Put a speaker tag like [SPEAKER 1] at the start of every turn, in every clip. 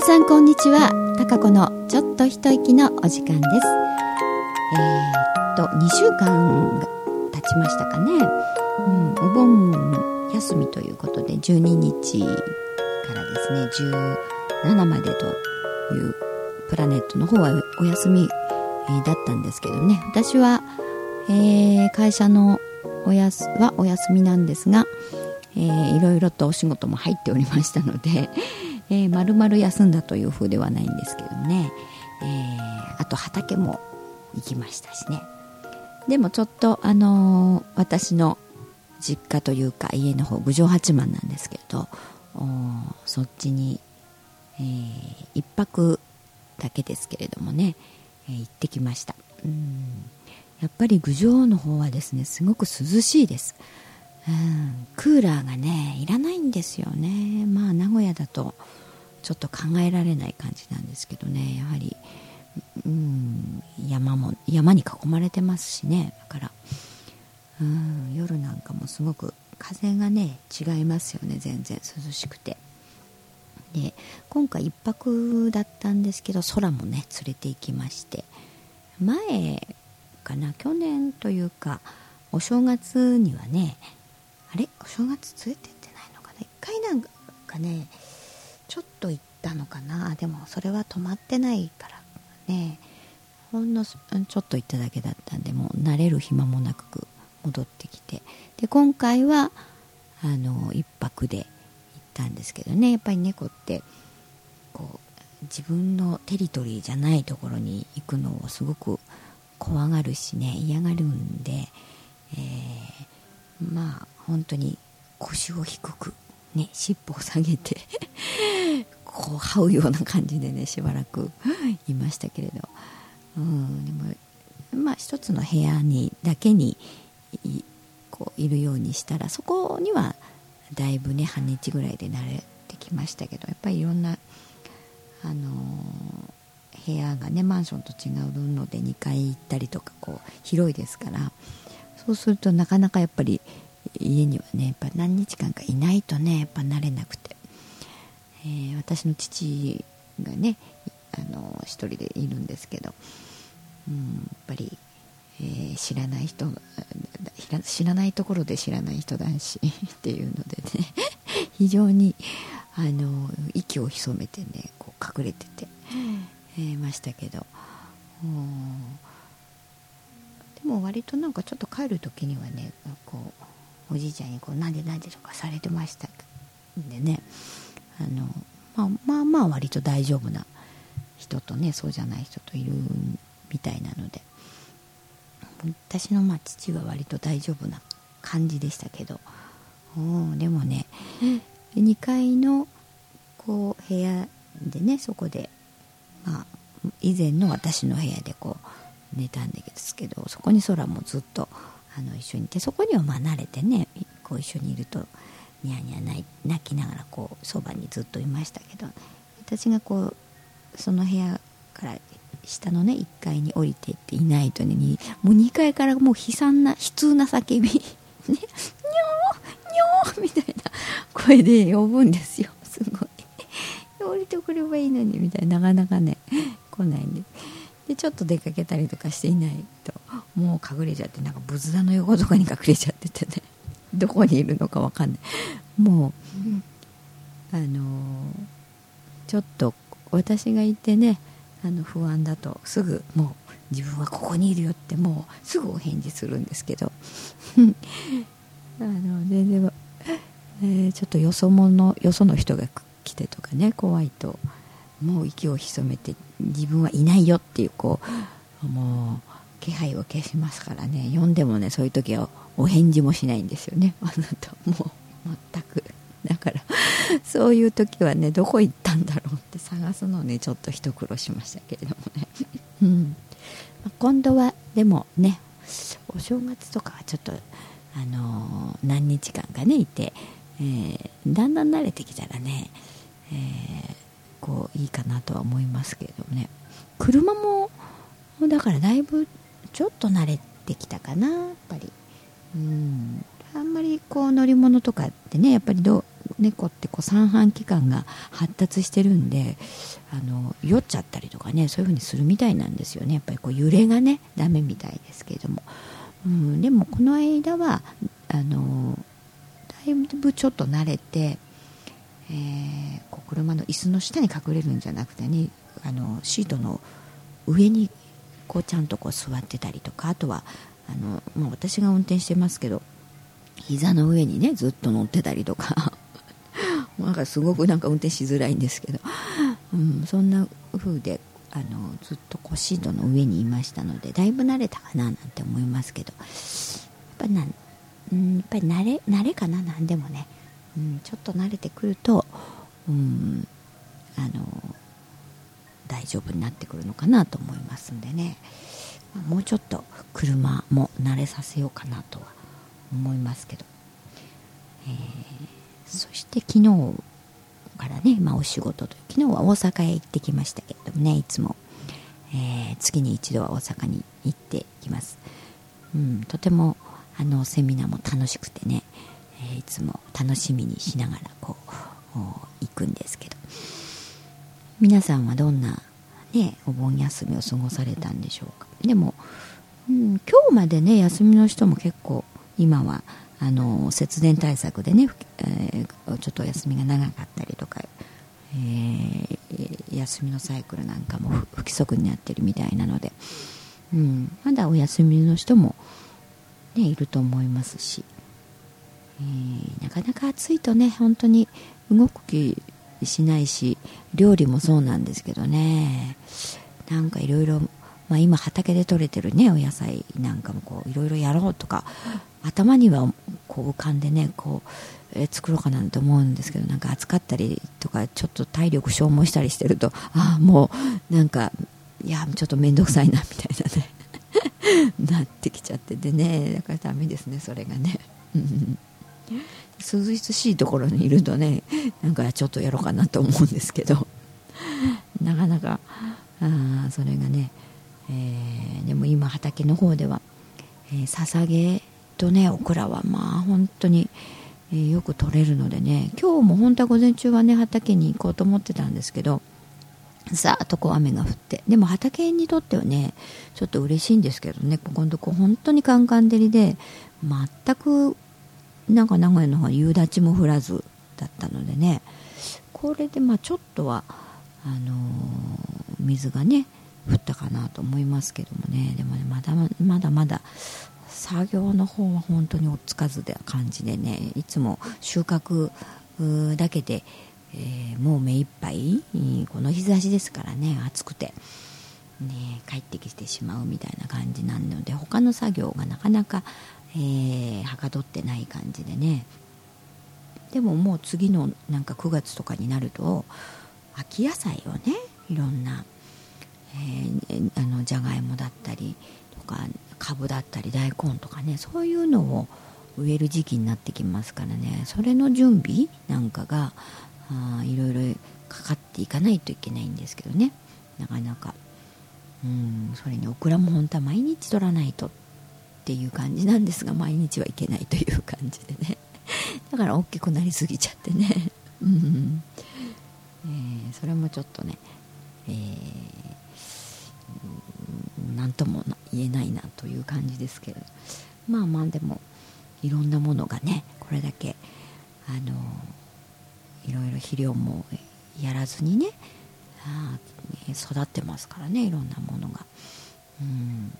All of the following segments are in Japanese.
[SPEAKER 1] 皆さんこんにちは。高子のちょっと一息のお時間です。えー、っと2週間が経ちましたかね、うん、お盆休みということで12日からですね17までというプラネットの方はお休みだったんですけどね。私は、えー、会社のおやすはお休みなんですが、えー、いろいろとお仕事も入っておりましたので、えー、丸々休んだという風ではないんですけどね、えー、あと畑も行きましたしね。でもちょっとあのー、私の実家というか家の方郡上八幡なんですけどそっちに、えー、1泊だけですけれどもね、えー、行ってきました。うん。やっぱり郡上の方はですねすごく涼しいです、うん、クーラーがねいらないんですよね。まあ名古屋だとちょっと考えられない感じなんですけどね。やはり、うん、山も山に囲まれてますしね。だから、うん、夜なんかもすごく風がね違いますよね。全然涼しくて。で今回1泊だったんですけど空もね連れて行きまして。前かな？去年というかお正月にはねあれ？お正月連れてってないのかな一回なんかねちょっと行ったのかな？でもそれは止まってないからね。ほんのちょっと行っただけだったんでもう慣れる暇もなく戻ってきて。で今回はあの1泊で行ったんですけどね。やっぱり猫ってこう自分のテリトリーじゃないところに行くのをすごく怖がるしね嫌がるんで、えー、まあ本当に腰を低く、ね、尻尾を下げて こう這うような感じでねしばらく いましたけれど、うん、でもまあ一つの部屋にだけにこういるようにしたらそこにはだいぶね半日ぐらいで慣れてきましたけどやっぱりいろんなあのー部屋がねマンションと違うので2階行ったりとかこう広いですからそうするとなかなかやっぱり家にはねやっぱ何日間かいないとねやっぱ慣れなくて、えー、私の父がねあの一人でいるんですけど、うん、やっぱり、えー、知らない人知らないところで知らない人男子 っていうのでね非常にあの息を潜めてねこう隠れてて。えー、ましたけどでも割となんかちょっと帰る時にはねこうおじいちゃんにこうなんでなんでとかされてましたんでね。あの、まあ、まあまあ割と大丈夫な人とねそうじゃない人といるみたいなので。私のまあ父は割と大丈夫な感じでしたけど。でもね2階のこう部屋でねそこでまあ、以前の私の部屋でこう寝たんですけどそこに空もずっとあの一緒に。いてそこにはまあ慣れてねこう一緒にいるとニヤニヤ泣きながらこうそばにずっといましたけど私がこうその部屋から下のね1階に降りていっていないとねもう2階からもう悲惨な悲痛な叫びねにょーにょーみたいな声で呼ぶんですよすごい。降りてくればいいのにみたいな。なかなかね来ないんで。でちょっと出かけたりとかしていないと。もう隠れちゃってなんか仏壇の横とかに隠れちゃっててね。どこにいるのか分かんない。もうあのー、ちょっと私がいてねあの不安だとすぐもう自分はここにいるよってもうすぐお返事するんですけど。あの全然、えー、ちょっとよそ者よその人が来てとかね怖いともう息を潜めて自分はいないよっていうこうもう気配を消しますからね。呼んでもねそういう時はお返事もしないんですよね。あなたもう全く。だから そういう時はねどこ行ったんだろうって探すのねちょっと一苦労しましたけれどもね、うん。今度はでもねお正月とかはちょっとあのー、何日間かねいて、えー、だんだん慣れてきたらねえー、こういいかなとは思いますけれどもね。車もだからだいぶちょっと慣れてきたかなやっぱり。うん。あんまりこう乗り物とかってねやっぱりど猫ってこう三半規管が発達してるんであの酔っちゃったりとかねそういう風にするみたいなんですよね。やっぱりこう揺れがねダメみたいですけれども、うん、でもこの間はあのだいぶちょっと慣れて、えー、こう車の椅子の下に隠れるんじゃなくてねあのシートの上にこうちゃんとこう座ってたりとかあとはあの、まあ、私が運転してますけど膝の上にねずっと乗ってたりとか なんかすごくなんか運転しづらいんですけど、うん、そんな風であのずっとこうシートの上にいましたのでだいぶ慣れたかななんて思いますけどやっぱな、ん、やっぱり慣れ慣れかななんでもね、うん、ちょっと慣れてくると、うん、あの大丈夫になってくるのかなと思いますんでね、もうちょっと車も慣れさせようかなとは思いますけど、えー、そして昨日からね、まあ、お仕事と昨日は大阪へ行ってきましたけれどもねいつも、えー、月に一度は大阪に行ってきます、うん、とてもあのセミナーも楽しくてね、えー、いつも楽しみにしながらこう行くんですけど。皆さんはどんな、ね、お盆休みを過ごされたんでしょうか？でも、うん、今日までね休みの人も結構今はあの節電対策でね、えー、ちょっと休みが長かったりとか、えー、休みのサイクルなんかも不規則になってるみたいなので、うん、まだお休みの人も、ね、いると思いますし、えー、なかなか暑いとね本当に動く気しないし料理もそうなんですけどね。なんかいろいろま、今畑で採れてるねお野菜なんかもこういろいろやろうとか頭にはこう浮かんでねこう、えー、作ろうかなと思うんですけどなんか暑かったりとかちょっと体力消耗したりしてるとああもうなんかいやちょっと面倒くさいなみたいなね。なってきちゃってでね。だからダメですねそれがね。涼しいところにいるとねなんかちょっとやろうかなと思うんですけど。なかなかあそれがねえー、でも今畑の方では、えー、捧げとねオクラはまあ本当に、えー、よく取れるのでね今日も本当は午前中はね畑に行こうと思ってたんですけどさーっとこう雨が降ってでも畑にとってはねちょっと嬉しいんですけどねここのとこ本当にカンカン照りで全くなんか名古屋の方は夕立も降らずだったのでね。これでまあちょっとはあのー、水がね降ったかなと思いますけどもね。でもねまだまだまだ作業の方は本当に追っつかずで感じでねいつも収穫だけで、えー、もう目いっぱいこの日差しですからね暑くて、ね、帰ってきてしまうみたいな感じなので他の作業がなかなか、えー、はかどってない感じでね。でももう次のなんか9月とかになると秋野菜をねいろんなえー、あのじゃがいもだったりとかかぶだったり大根とかねそういうのを植える時期になってきますからね。それの準備なんかがあいろいろかかっていかないといけないんですけどね。なかなか。うんそれにオクラも本当は毎日取らないと。っていう感じなんですが毎日はいけないという感じでね。だから大きくなりすぎちゃってね。うん、えー、それもちょっとね、えー何とも言えないなという感じですけど。まあまあでもいろんなものがねこれだけあのいろいろ肥料もやらずにねあ育ってますからねいろんなものが。うん。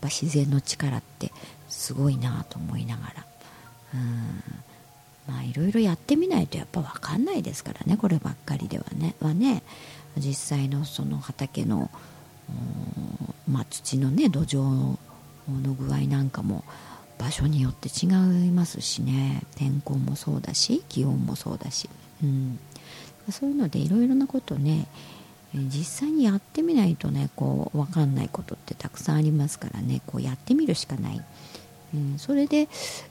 [SPEAKER 1] ぱ自然の力ってすごいなと思いながら。うん。まあいろいろやってみないとやっぱ分かんないですからねこればっかりではね。はね実際のその畑のまあ、土のね土壌の具合なんかも場所によって違いますしね。天候もそうだし気温もそうだし、うん、そういうのでいろいろなことね実際にやってみないとねこう分かんないことてたくさんありますからね。こうやってみるしかない、うん、それで、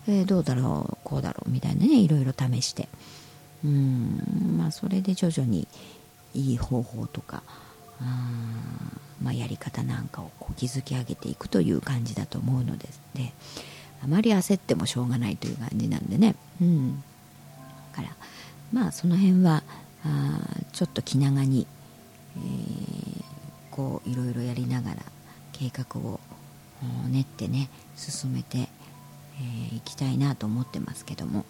[SPEAKER 1] えー、どうだろうこうだろうみたいなねいろいろ試して、うんまあ、それで徐々にいい方法とかまあ、やり方なんかをこう築き上げていくという感じだと思うのですであまり焦ってもしょうがないという感じなんでね、うん。からまあその辺はあちょっと気長に、えー、こういろいろやりながら計画を練ってね進めてい、えー、きたいなと思ってますけども。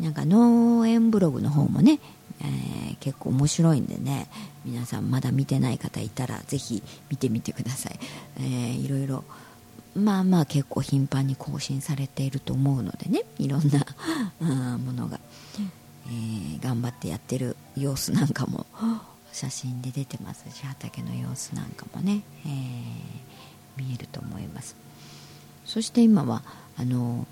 [SPEAKER 1] なんか農園ブログの方もね、えー、結構面白いんでね皆さんまだ見てない方いたらぜひ見てみてください、えー、いろいろまあまあ結構頻繁に更新されていると思うのでねいろんな ものが、えー、頑張ってやってる様子なんかも写真で出てますし畑の様子なんかもね、えー、見えると思います。そして今はあの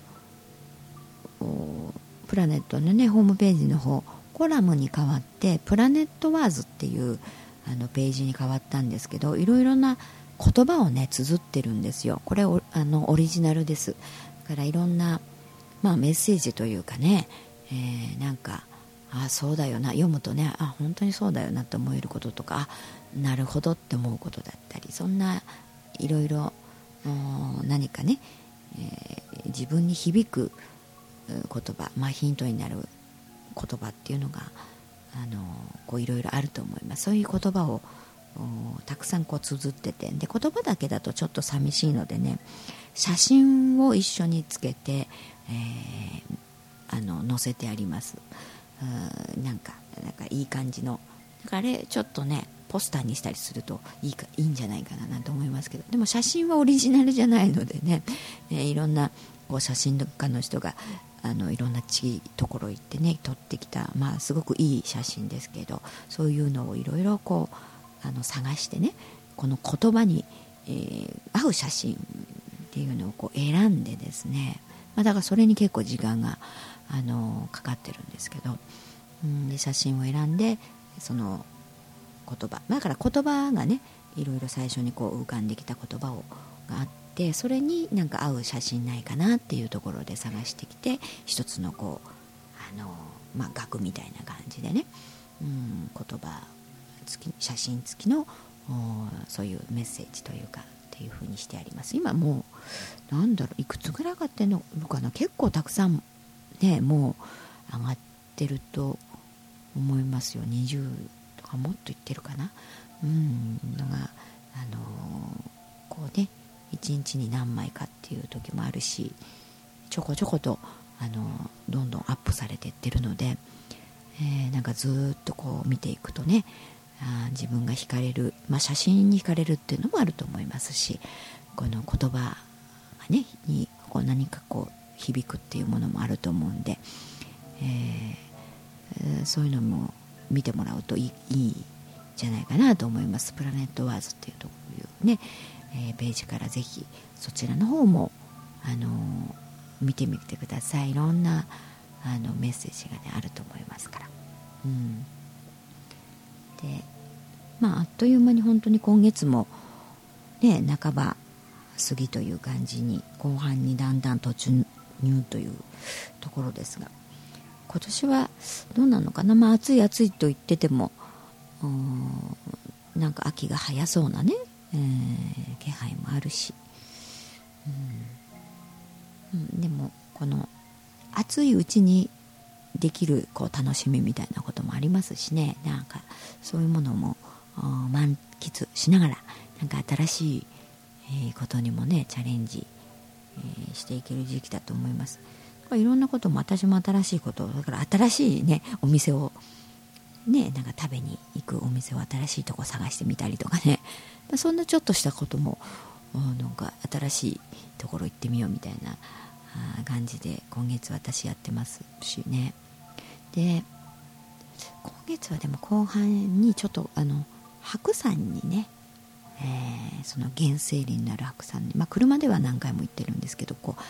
[SPEAKER 1] プラネットのねホームページの方コラムに変わってプラネットワーズっていうあのページに変わったんですけどいろいろな言葉をね綴ってるんですよ。これあのオリジナルです。だからいろんな、まあ、メッセージというかね、えー、なんかあそうだよな。読むとねあ本当にそうだよなって思えることとかなるほどって思うことだったりそんないろいろ何かね、えー、自分に響く言葉、まあ、ヒントになる言葉っていうのがあのこういろいろあると思います。そういう言葉をたくさんこう綴っててで言葉だけだとちょっと寂しいのでね写真を一緒につけて、えー、あの載せてあります。なんかなんかいい感じの。だからあれちょっとねポスターにしたりするといいかいいんじゃないかななんて思いますけど。でも写真はオリジナルじゃないのでね、え ー、いろんなこう写真家の人があのいろんな地ところ行ってね撮ってきた、まあ、すごくいい写真ですけどそういうのをいろいろこうあの探してねこの言葉に、えー、合う写真っていうのをこう選んでですね、まあ、だからそれに結構時間があのかかってるんですけど、うん、で写真を選んでその言葉だから言葉がねいろいろ最初にこう浮かんできた言葉をがあってそれになんか合う写真ないかなっていうところで探してきて一つのこうあの、まあ、額みたいな感じでね、うん、言葉付き写真付きのそういうメッセージというかっていう風にしてあります。今もうなんだろういくつぐらい上がってるのかな結構たくさんねもう上がってると思いますよ。20とかもっといってるかな。うん。のがあのこうね1日に何枚かっていう時もあるしちょこちょことあのどんどんアップされていってるので、えー、なんかずっとこう見ていくとねあ自分が惹かれる、まあ、写真に惹かれるっていうのもあると思いますしこの言葉がねにこう何かこう響くっていうものもあると思うんで、えー、そういうのも見てもらうといいいいじゃないかなと思います。プラネットワーズっていうというね、えー、ページからぜひそちらの方も、あのー、見てみてください。いろんなあのメッセージが、ね、あると思いますから、うん、でまああっという間に本当に今月もね半ば過ぎという感じに後半にだんだん突入というところですが今年はどうなのかな、まあ、暑い暑いと言っててもなんか秋が早そうなね、えー、気配もあるし、うん、うんでもこの暑いうちにできるこう楽しみみたいなこともありますしね。なんかそういうものも満喫しながらなんか新しい、ことにもねチャレンジ、え、していける時期だと思います。いろんなことも私も新しいことだから新しいねお店をねなんか食べに行くお店を新しいとこ探してみたりとかね そんなちょっとしたこともなんか新しいところ行ってみようみたいな感じで今月私やってますしねで今月はでも後半にちょっとあの白山にね、えー、その原生林のある白山に、まあ、車では何回も行ってるんですけどこう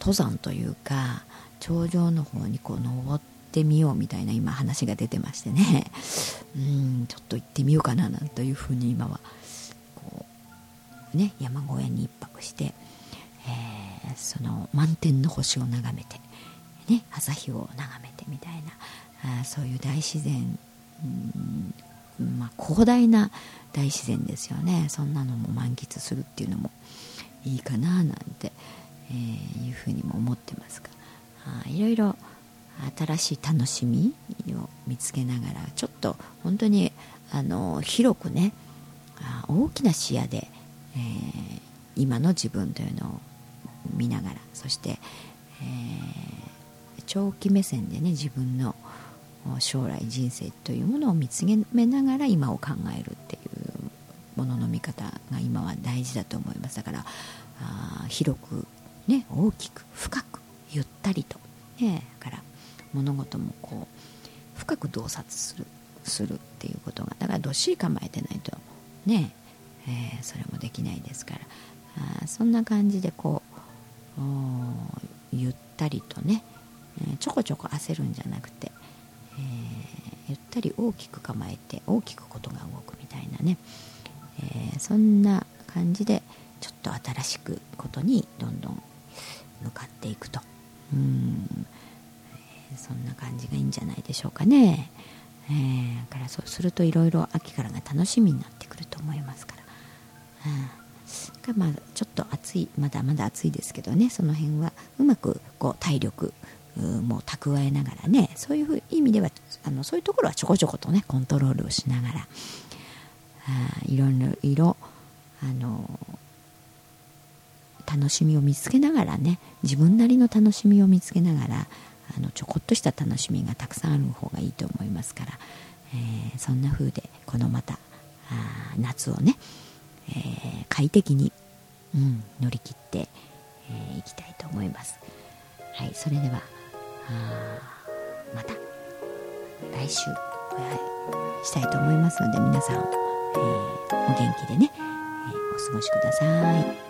[SPEAKER 1] 登山というか頂上の方にこう登ってみようみたいな今話が出てましてね。うんちょっと行ってみようかななんていうふうに今はこうね山小屋に1泊して、えー、その満天の星を眺めて、ね、朝日を眺めてみたいなあそういう大自然まあ、広大な大自然ですよね。そんなのも満喫するっていうのもいいかななんてえー、いうふうにも思ってますが。あいろいろ新しい楽しみを見つけながらちょっと本当にあの広くね大きな視野で、えー、今の自分というのを見ながらそして、えー、長期目線でね自分の将来人生というものを見つめながら今を考えるっていうものの見方が今は大事だと思います。だからあ広く、ね、大きく深くゆったりと、ね、だから物事もこう深く洞察するするっていうことがだからどっしり構えてないとね、えー、それもできないですからあそんな感じでこうゆったりとね、えー、ちょこちょこ焦るんじゃなくて、ゆったり大きく構えて大きくことが動くみたいなね、えそんな感じでちょっと新しくことにどんどん向かっていくと。うん。そんな感じがいいんじゃないでしょうかね。えー、からそうするといろいろ秋からが楽しみになってくると思いますから、うん、まあちょっと暑いまだまだ暑いですけどね。その辺はうまくこう体力も蓄えながらねそういう意味ではあのそういうところはちょこちょことねコントロールをしながらあいろいろあの楽しみを見つけながらね自分なりの楽しみを見つけながらあのちょこっとした楽しみがたくさんある方がいいと思いますから、えー、そんな風でこのまたあ夏をね、えー、快適に、うん、乗り切ってい、えー、きたいと思います。はい、それではまた来週お会いしたいと思いますので皆さん、えー、お元気でね、えー、お過ごしください。